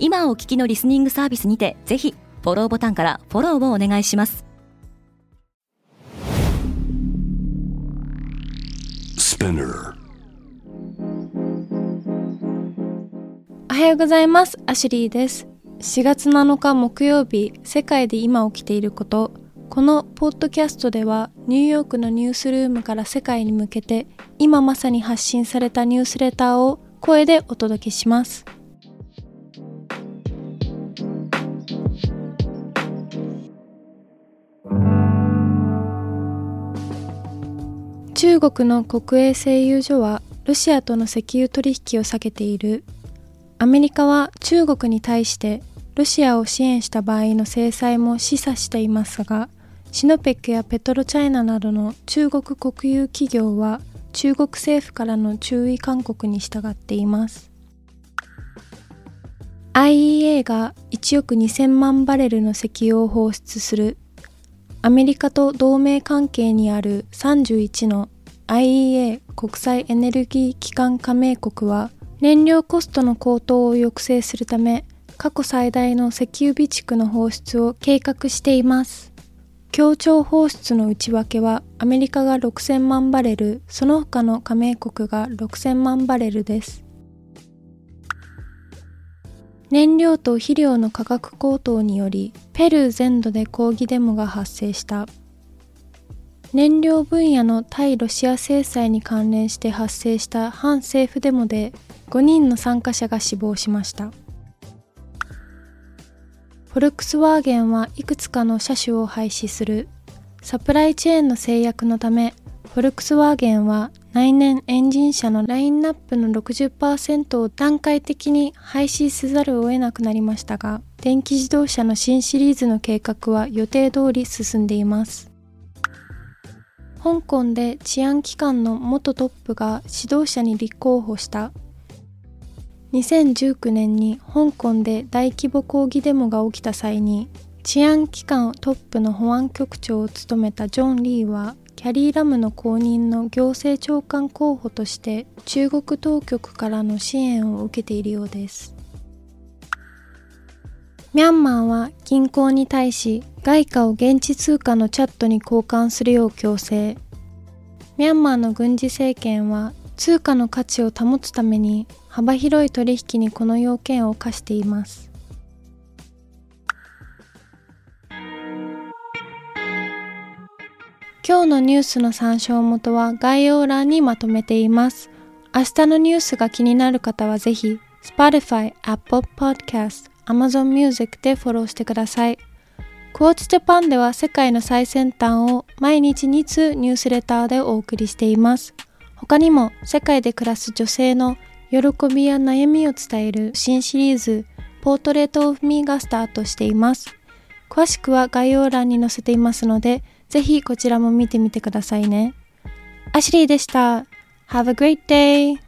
今お聞きのリスニングサービスにてぜひフォローボタンからフォローをお願いします。おはようございます。アシュリーです。4月7日木曜日世界で今起きていること。このポッドキャストではニューヨークのニュースルームから世界に向けて今まさに発信されたニュースレターを声でお届けします中国の国営製油所はロシアとの石油取引を避けている。アメリカは中国に対してロシアを支援した場合の制裁も示唆していますがシノペックやペトロチャイナなどの中国国有企業は中国政府からの注意勧告に従っています。IEA が1億2000万バレルの石油を放出するアメリカと同盟関係にある31の IEA 国際エネルギー機関加盟国は燃料コストの高騰を抑制するため過去最大の石油備蓄の放出を計画しています。協調放出の内訳はアメリカが6000万バレル、その他の加盟国が6000万バレルです。燃料と肥料の価格高騰によりペルー全土で抗議デモが発生した。燃料分野の対ロシア制裁に関連して発生した反政府デモで5人の参加者が死亡しました。フォルクスワーゲンはいくつかの車種を廃止する。サプライチェーンの制約のためフォルクスワーゲンは来年エンジン車のラインナップの60%を段階的に廃止せざるを得なくなりましたが電気自動車の新シリーズの計画は予定通り進んでいます。香港で治安機関の元トップが指導者に立候補した。2019年に香港で大規模抗議デモが起きた際に治安機関トップの保安局長を務めたジョン・リーはキャリー・ラムの後任の行政長官候補として中国当局からの支援を受けているようです。ミャンマーは銀行に対し外貨を現地通貨のチャットに交換するよう強制。ミャンマーの軍事政権は通貨の価値を保つために幅広い取引にこの要件を課しています。今日のニュースの参照元は概要欄にまとめています。明日のニュースが気になる方はぜひ Spotify、Apple Podcast、Amazon Music でフォローしてください。クォーツジャパンでは世界の最先端を毎日2通ニュースレターでお送りしています。他にも世界で暮らす女性の喜びや悩みを伝える新シリーズポートレートオフミーがスタートしています。詳しくは概要欄に載せていますので、ぜひこちらも見てみてくださいね。アシュリーでした。Have a great day!